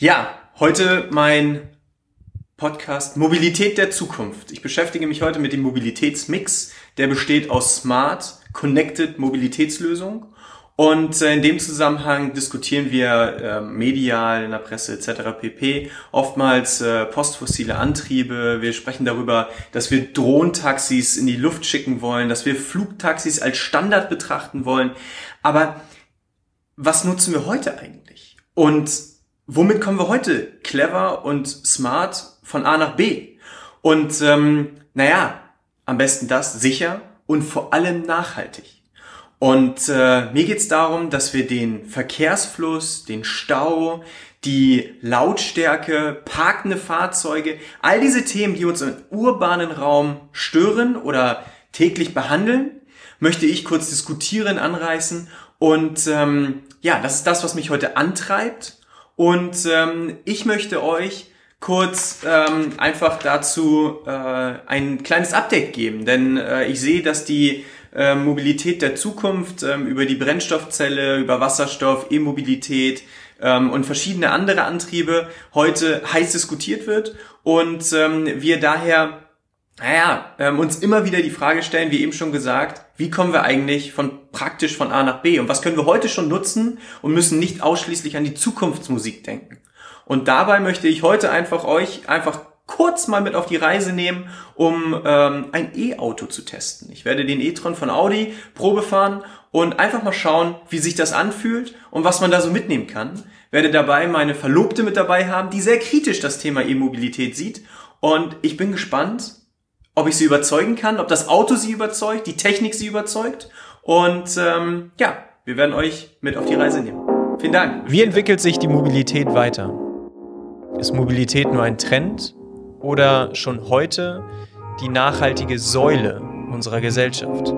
Ja, heute mein Podcast Mobilität der Zukunft. Ich beschäftige mich heute mit dem Mobilitätsmix, der besteht aus Smart, Connected Mobilitätslösungen. Und äh, in dem Zusammenhang diskutieren wir äh, medial, in der Presse etc. pp. oftmals äh, postfossile Antriebe. Wir sprechen darüber, dass wir Drohntaxis in die Luft schicken wollen, dass wir Flugtaxis als Standard betrachten wollen. Aber was nutzen wir heute eigentlich? Und womit kommen wir heute clever und smart von A nach B? Und ähm, naja, am besten das sicher und vor allem nachhaltig. Und äh, mir geht's darum, dass wir den Verkehrsfluss, den Stau, die Lautstärke, parkende Fahrzeuge, all diese Themen, die uns im urbanen Raum stören oder täglich behandeln, möchte ich kurz diskutieren, anreißen. Und ähm, ja, das ist das, was mich heute antreibt und ähm, ich möchte euch kurz ähm, einfach dazu äh, ein kleines Update geben, denn äh, ich sehe, dass die äh, Mobilität der Zukunft ähm, über die Brennstoffzelle, über Wasserstoff, E-Mobilität ähm, und verschiedene andere Antriebe heute heiß diskutiert wird. Und ähm, wir daher naja, ähm, uns immer wieder die Frage stellen, wie eben schon gesagt, wie kommen wir eigentlich von praktisch von A nach B und was können wir heute schon nutzen und müssen nicht ausschließlich an die Zukunftsmusik denken. Und dabei möchte ich heute einfach euch einfach kurz mal mit auf die Reise nehmen, um ähm, ein E-Auto zu testen. Ich werde den e-tron von Audi Probe fahren und einfach mal schauen, wie sich das anfühlt und was man da so mitnehmen kann. Werde dabei meine Verlobte mit dabei haben, die sehr kritisch das Thema E-Mobilität sieht. Und ich bin gespannt, ob ich sie überzeugen kann, ob das Auto sie überzeugt, die Technik sie überzeugt. Und ähm, ja, wir werden euch mit auf die Reise nehmen. Vielen Dank. Wie entwickelt sich die Mobilität weiter? Ist Mobilität nur ein Trend oder schon heute die nachhaltige Säule unserer Gesellschaft?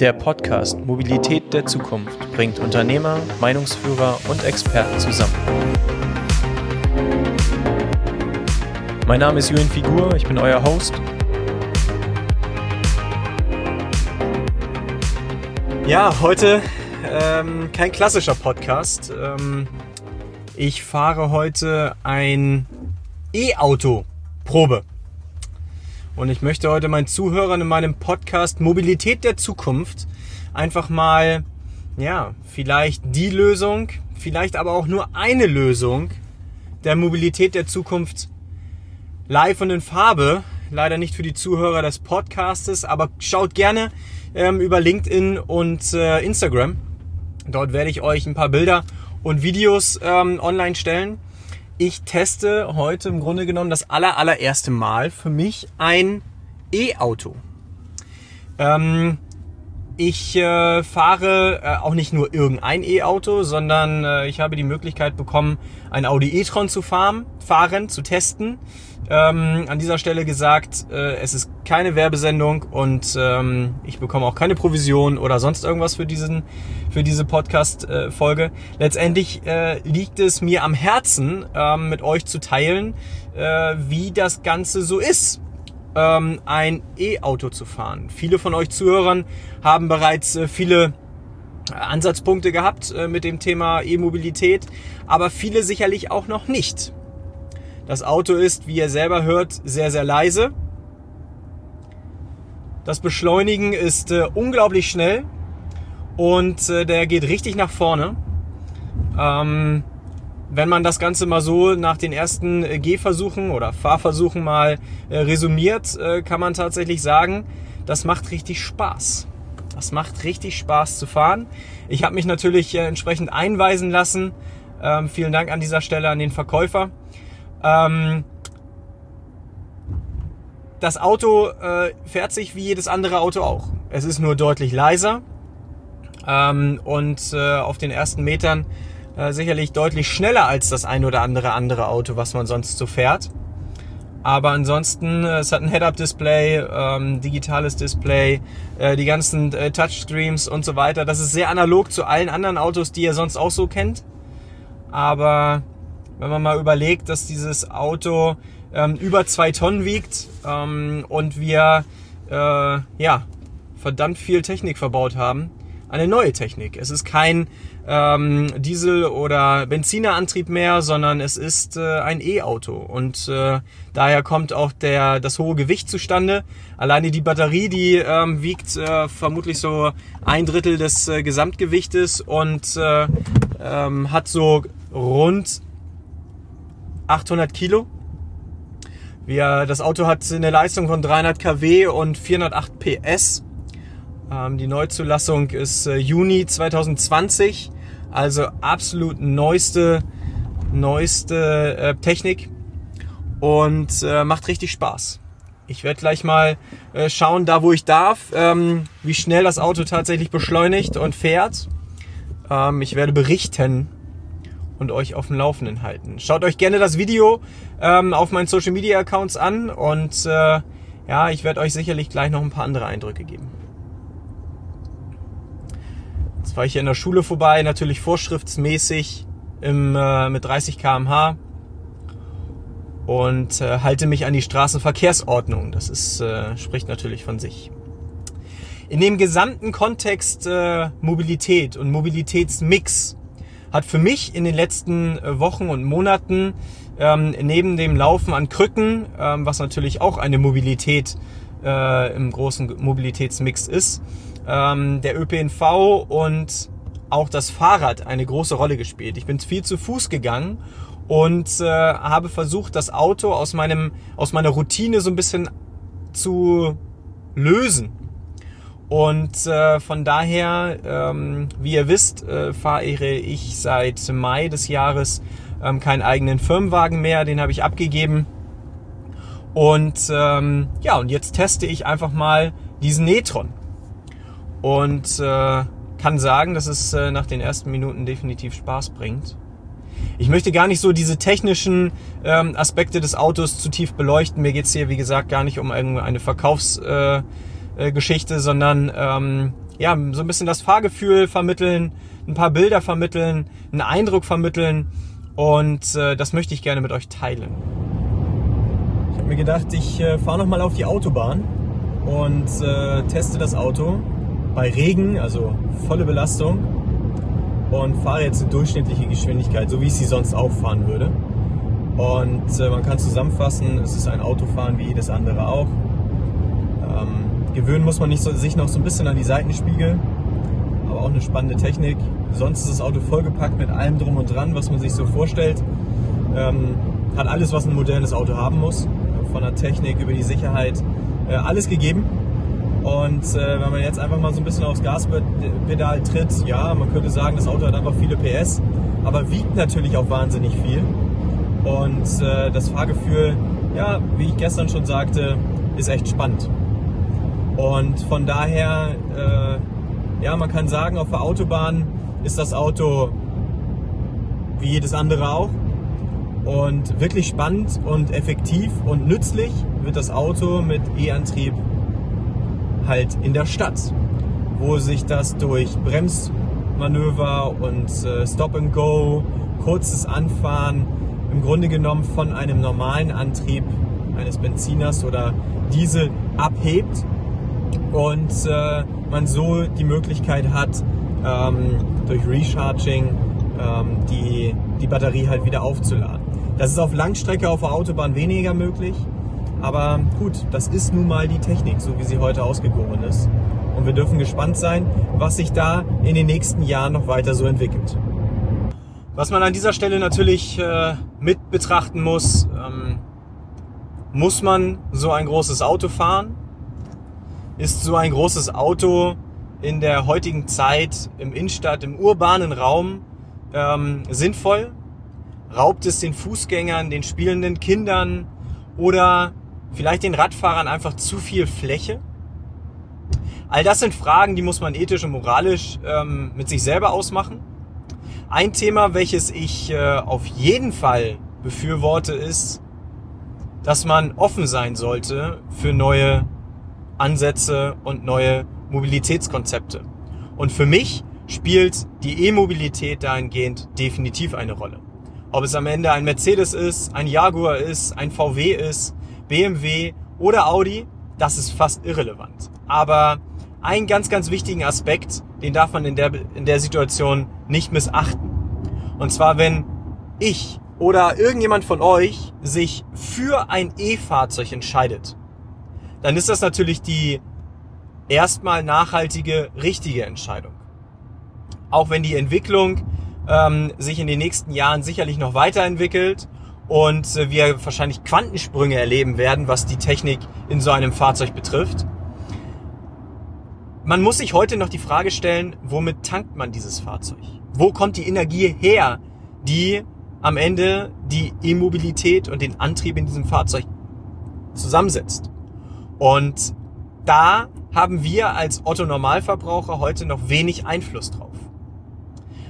Der Podcast Mobilität der Zukunft bringt Unternehmer, Meinungsführer und Experten zusammen. Mein Name ist Julian Figur, ich bin euer Host. Ja, heute ähm, kein klassischer Podcast. Ähm, ich fahre heute ein E-Auto Probe. Und ich möchte heute meinen Zuhörern in meinem Podcast Mobilität der Zukunft einfach mal, ja, vielleicht die Lösung, vielleicht aber auch nur eine Lösung der Mobilität der Zukunft live und in Farbe. Leider nicht für die Zuhörer des Podcastes, aber schaut gerne ähm, über LinkedIn und äh, Instagram. Dort werde ich euch ein paar Bilder und Videos ähm, online stellen. Ich teste heute im Grunde genommen das aller, allererste Mal für mich ein E-Auto. Ähm, ich äh, fahre äh, auch nicht nur irgendein E-Auto, sondern äh, ich habe die Möglichkeit bekommen, ein Audi e-tron zu fahren, fahren, zu testen. Ähm, an dieser Stelle gesagt, äh, es ist keine Werbesendung und ähm, ich bekomme auch keine Provision oder sonst irgendwas für diesen für diese Podcast-Folge. Letztendlich äh, liegt es mir am Herzen, ähm, mit euch zu teilen, äh, wie das Ganze so ist ähm, ein E-Auto zu fahren. Viele von euch Zuhörern haben bereits äh, viele Ansatzpunkte gehabt äh, mit dem Thema E-Mobilität, aber viele sicherlich auch noch nicht. Das Auto ist, wie ihr selber hört, sehr, sehr leise. Das Beschleunigen ist äh, unglaublich schnell und äh, der geht richtig nach vorne. Ähm, wenn man das Ganze mal so nach den ersten äh, Gehversuchen oder Fahrversuchen mal äh, resümiert, äh, kann man tatsächlich sagen, das macht richtig Spaß. Das macht richtig Spaß zu fahren. Ich habe mich natürlich äh, entsprechend einweisen lassen. Ähm, vielen Dank an dieser Stelle an den Verkäufer. Ähm, das Auto äh, fährt sich wie jedes andere Auto auch. Es ist nur deutlich leiser ähm, und äh, auf den ersten Metern äh, sicherlich deutlich schneller als das ein oder andere andere Auto, was man sonst so fährt. Aber ansonsten, äh, es hat ein Head-Up-Display, ähm, digitales Display, äh, die ganzen äh, Touchscreens und so weiter. Das ist sehr analog zu allen anderen Autos, die ihr sonst auch so kennt. Aber wenn man mal überlegt, dass dieses Auto ähm, über zwei Tonnen wiegt ähm, und wir äh, ja verdammt viel Technik verbaut haben, eine neue Technik. Es ist kein ähm, Diesel- oder Benzinerantrieb mehr, sondern es ist äh, ein E-Auto. Und äh, daher kommt auch der, das hohe Gewicht zustande. Alleine die Batterie, die ähm, wiegt äh, vermutlich so ein Drittel des äh, Gesamtgewichtes und äh, ähm, hat so rund 800 Kilo. Wir, das Auto hat eine Leistung von 300 kW und 408 PS. Ähm, die Neuzulassung ist äh, Juni 2020, also absolut neueste, neueste äh, Technik und äh, macht richtig Spaß. Ich werde gleich mal äh, schauen, da wo ich darf, ähm, wie schnell das Auto tatsächlich beschleunigt und fährt. Ähm, ich werde berichten und euch auf dem Laufenden halten. Schaut euch gerne das Video ähm, auf meinen Social Media Accounts an und äh, ja, ich werde euch sicherlich gleich noch ein paar andere Eindrücke geben. Jetzt fahre ich hier in der Schule vorbei, natürlich vorschriftsmäßig im, äh, mit 30 km/h und äh, halte mich an die Straßenverkehrsordnung. Das ist, äh, spricht natürlich von sich. In dem gesamten Kontext äh, Mobilität und Mobilitätsmix hat für mich in den letzten äh, Wochen und Monaten ähm, neben dem Laufen an Krücken, ähm, was natürlich auch eine Mobilität äh, im großen Mobilitätsmix ist, ähm, der ÖPNV und auch das Fahrrad eine große Rolle gespielt. Ich bin viel zu Fuß gegangen und äh, habe versucht, das Auto aus meinem aus meiner Routine so ein bisschen zu lösen. Und äh, von daher, ähm, wie ihr wisst, äh, fahre ich seit Mai des Jahres ähm, keinen eigenen Firmenwagen mehr. Den habe ich abgegeben. Und ähm, ja, und jetzt teste ich einfach mal diesen Netron und äh, kann sagen, dass es äh, nach den ersten Minuten definitiv Spaß bringt. Ich möchte gar nicht so diese technischen ähm, Aspekte des Autos zu tief beleuchten. Mir geht's hier, wie gesagt, gar nicht um irgendeine Verkaufsgeschichte, äh, äh, sondern ähm, ja, so ein bisschen das Fahrgefühl vermitteln, ein paar Bilder vermitteln, einen Eindruck vermitteln und äh, das möchte ich gerne mit euch teilen. Ich habe mir gedacht, ich äh, fahre nochmal auf die Autobahn und äh, teste das Auto bei Regen, also volle Belastung und fahre jetzt eine durchschnittliche Geschwindigkeit, so wie ich sie sonst auch fahren würde. Und äh, man kann zusammenfassen, es ist ein Autofahren wie jedes andere auch. Gewöhnen muss man nicht so, sich noch so ein bisschen an die Seitenspiegel, aber auch eine spannende Technik. Sonst ist das Auto vollgepackt mit allem drum und dran, was man sich so vorstellt. Ähm, hat alles, was ein modernes Auto haben muss. Von der Technik über die Sicherheit, äh, alles gegeben. Und äh, wenn man jetzt einfach mal so ein bisschen aufs Gaspedal tritt, ja, man könnte sagen, das Auto hat einfach viele PS, aber wiegt natürlich auch wahnsinnig viel. Und äh, das Fahrgefühl, ja, wie ich gestern schon sagte, ist echt spannend. Und von daher, äh, ja, man kann sagen, auf der Autobahn ist das Auto wie jedes andere auch. Und wirklich spannend und effektiv und nützlich wird das Auto mit E-Antrieb halt in der Stadt, wo sich das durch Bremsmanöver und äh, Stop and Go, kurzes Anfahren im Grunde genommen von einem normalen Antrieb eines Benziners oder Diesel abhebt und äh, man so die Möglichkeit hat, ähm, durch Recharging ähm, die, die Batterie halt wieder aufzuladen. Das ist auf Langstrecke auf der Autobahn weniger möglich. Aber gut, das ist nun mal die Technik, so wie sie heute ausgegoren ist. Und wir dürfen gespannt sein, was sich da in den nächsten Jahren noch weiter so entwickelt. Was man an dieser Stelle natürlich äh, mit betrachten muss, ähm, muss man so ein großes Auto fahren? Ist so ein großes Auto in der heutigen Zeit im Innenstadt, im urbanen Raum ähm, sinnvoll? Raubt es den Fußgängern, den spielenden Kindern oder vielleicht den Radfahrern einfach zu viel Fläche? All das sind Fragen, die muss man ethisch und moralisch ähm, mit sich selber ausmachen. Ein Thema, welches ich äh, auf jeden Fall befürworte, ist, dass man offen sein sollte für neue Ansätze und neue Mobilitätskonzepte. Und für mich spielt die E-Mobilität dahingehend definitiv eine Rolle. Ob es am Ende ein Mercedes ist, ein Jaguar ist, ein VW ist, BMW oder Audi, das ist fast irrelevant. Aber einen ganz, ganz wichtigen Aspekt, den darf man in der, in der Situation nicht missachten. Und zwar, wenn ich oder irgendjemand von euch sich für ein E-Fahrzeug entscheidet, dann ist das natürlich die erstmal nachhaltige, richtige Entscheidung. Auch wenn die Entwicklung ähm, sich in den nächsten Jahren sicherlich noch weiterentwickelt und äh, wir wahrscheinlich Quantensprünge erleben werden, was die Technik in so einem Fahrzeug betrifft. Man muss sich heute noch die Frage stellen, womit tankt man dieses Fahrzeug? Wo kommt die Energie her, die am Ende die E-Mobilität und den Antrieb in diesem Fahrzeug zusammensetzt? Und da haben wir als Otto Normalverbraucher heute noch wenig Einfluss drauf.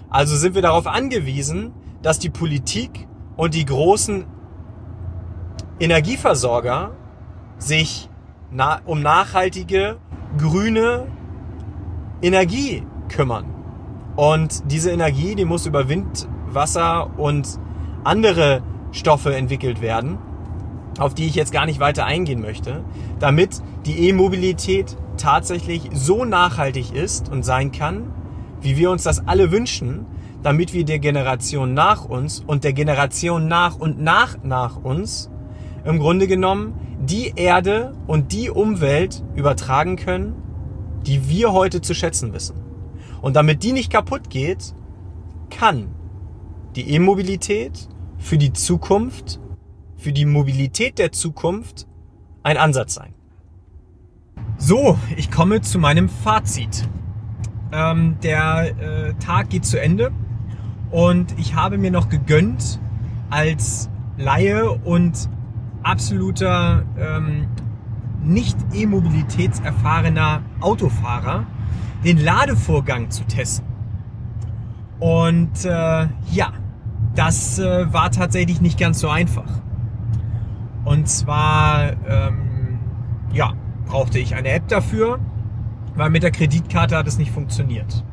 Also sind wir darauf angewiesen, dass die Politik und die großen Energieversorger sich um nachhaltige, grüne Energie kümmern. Und diese Energie, die muss über Wind, Wasser und andere Stoffe entwickelt werden, auf die ich jetzt gar nicht weiter eingehen möchte, damit die E-Mobilität tatsächlich so nachhaltig ist und sein kann, wie wir uns das alle wünschen, damit wir der Generation nach uns und der Generation nach und nach nach uns im Grunde genommen die Erde und die Umwelt übertragen können, die wir heute zu schätzen wissen. Und damit die nicht kaputt geht, kann die E-Mobilität für die Zukunft, für die Mobilität der Zukunft ein Ansatz sein. So, ich komme zu meinem Fazit. Ähm, der äh, Tag geht zu Ende und ich habe mir noch gegönnt, als Laie und absoluter ähm, nicht E-Mobilitätserfahrener Autofahrer den Ladevorgang zu testen. Und äh, ja, das äh, war tatsächlich nicht ganz so einfach. Und zwar, ähm, ja, brauchte ich eine App dafür, weil mit der Kreditkarte hat es nicht funktioniert.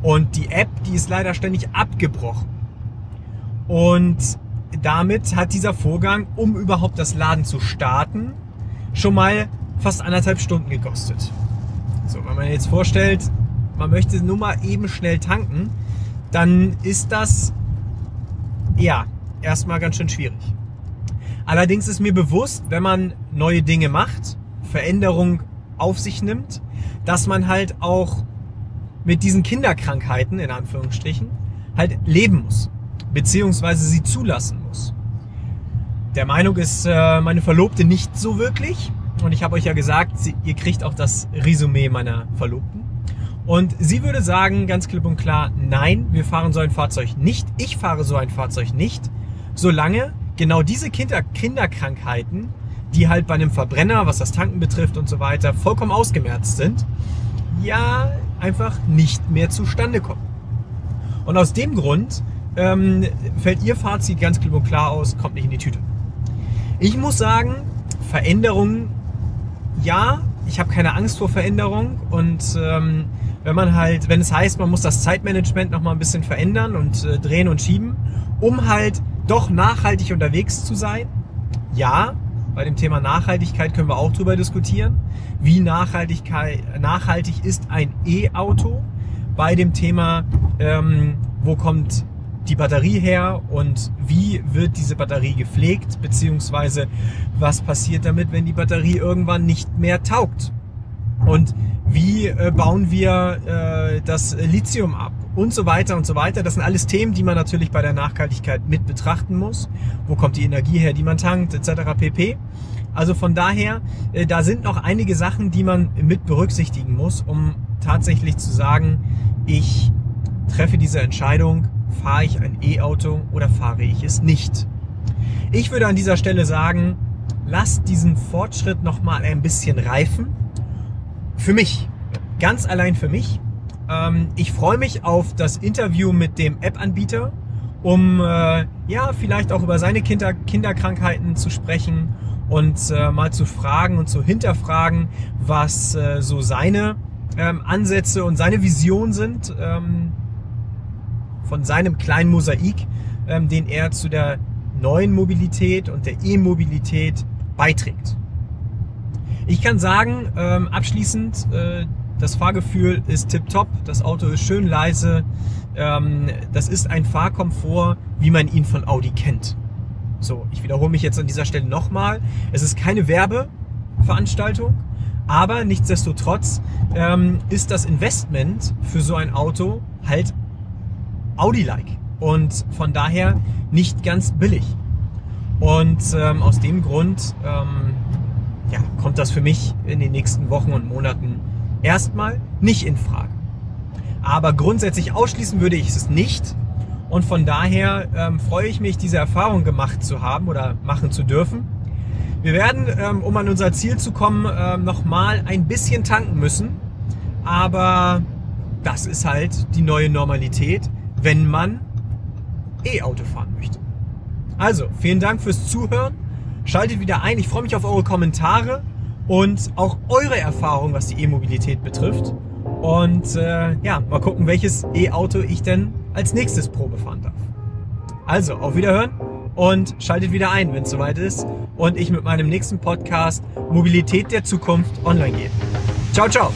Und die App, die ist leider ständig abgebrochen. Und damit hat dieser Vorgang, um überhaupt das Laden zu starten, schon mal fast anderthalb Stunden gekostet. So, wenn man jetzt vorstellt, man möchte nur mal eben schnell tanken, dann ist das ja erstmal ganz schön schwierig. Allerdings ist mir bewusst, wenn man neue Dinge macht, Veränderung auf sich nimmt, dass man halt auch mit diesen Kinderkrankheiten, in Anführungsstrichen, halt leben muss. Beziehungsweise sie zulassen muss. Der Meinung ist äh, meine Verlobte nicht so wirklich. Und ich habe euch ja gesagt, ihr kriegt auch das Resümee meiner Verlobten. Und sie würde sagen, ganz klipp und klar, nein, wir fahren so ein Fahrzeug nicht. Ich fahre so ein Fahrzeug nicht, solange genau diese Kinder, Kinderkrankheiten, die halt bei einem Verbrenner, was das Tanken betrifft und so weiter, vollkommen ausgemerzt sind, ja einfach nicht mehr zustande kommen. Und aus dem Grund ähm, fällt ihr Fazit ganz klipp und klar aus, kommt nicht in die Tüte. Ich muss sagen, Veränderungen, ja, ich habe keine Angst vor Veränderung und ähm, wenn man halt, wenn es heißt, man muss das Zeitmanagement noch mal ein bisschen verändern und äh, drehen und schieben, um halt doch nachhaltig unterwegs zu sein, ja, bei dem Thema Nachhaltigkeit können wir auch drüber diskutieren. Wie nachhaltig ist ein E-Auto? Bei dem Thema, ähm, wo kommt die Batterie her und wie wird diese Batterie gepflegt, beziehungsweise was passiert damit, wenn die Batterie irgendwann nicht mehr taugt? Und wie äh, bauen wir äh, das Lithium ab und so weiter und so weiter. Das sind alles Themen, die man natürlich bei der Nachhaltigkeit mit betrachten muss. Wo kommt die Energie her, die man tankt, etc. pp. Also von daher, äh, da sind noch einige Sachen, die man mit berücksichtigen muss, um tatsächlich zu sagen, ich treffe diese Entscheidung, fahre ich ein E-Auto oder fahre ich es nicht. Ich würde an dieser Stelle sagen, lasst diesen Fortschritt noch mal ein bisschen reifen für mich, ganz allein für mich. Ähm, ich freue mich auf das Interview mit dem App-Anbieter, um äh, ja vielleicht auch über seine Kinder Kinderkrankheiten zu sprechen und äh, mal zu fragen und zu hinterfragen, was äh, so seine ähm, Ansätze und seine Vision sind ähm, von seinem kleinen Mosaik, ähm, den er zu der neuen Mobilität und der E-Mobilität beiträgt. Ich kann sagen, ähm, abschließend, äh, das Fahrgefühl ist tipptopp, das Auto ist schön leise. Ähm, das ist ein Fahrkomfort, wie man ihn von Audi kennt. So, ich wiederhole mich jetzt an dieser Stelle nochmal. Es ist keine Werbeveranstaltung, aber nichtsdestotrotz ähm, ist das Investment für so ein Auto halt Audi-like und von daher nicht ganz billig. Und ähm, aus dem Grund ähm, ja, kommt das für mich in den nächsten Wochen und Monaten erstmal nicht in Frage. Aber grundsätzlich ausschließen würde ich es nicht. Und von daher ähm, freue ich mich, diese Erfahrung gemacht zu haben oder machen zu dürfen. Wir werden, ähm, um an unser Ziel zu kommen, ähm, nochmal ein bisschen tanken müssen. Aber das ist halt die neue Normalität, wenn man E-Auto fahren möchte. Also, vielen Dank fürs Zuhören. Schaltet wieder ein. Ich freue mich auf eure Kommentare und auch eure Erfahrungen, was die E-Mobilität betrifft. Und äh, ja, mal gucken, welches E-Auto ich denn als nächstes Probe fahren darf. Also, auf Wiederhören und schaltet wieder ein, wenn es soweit ist und ich mit meinem nächsten Podcast Mobilität der Zukunft online gehe. Ciao, ciao!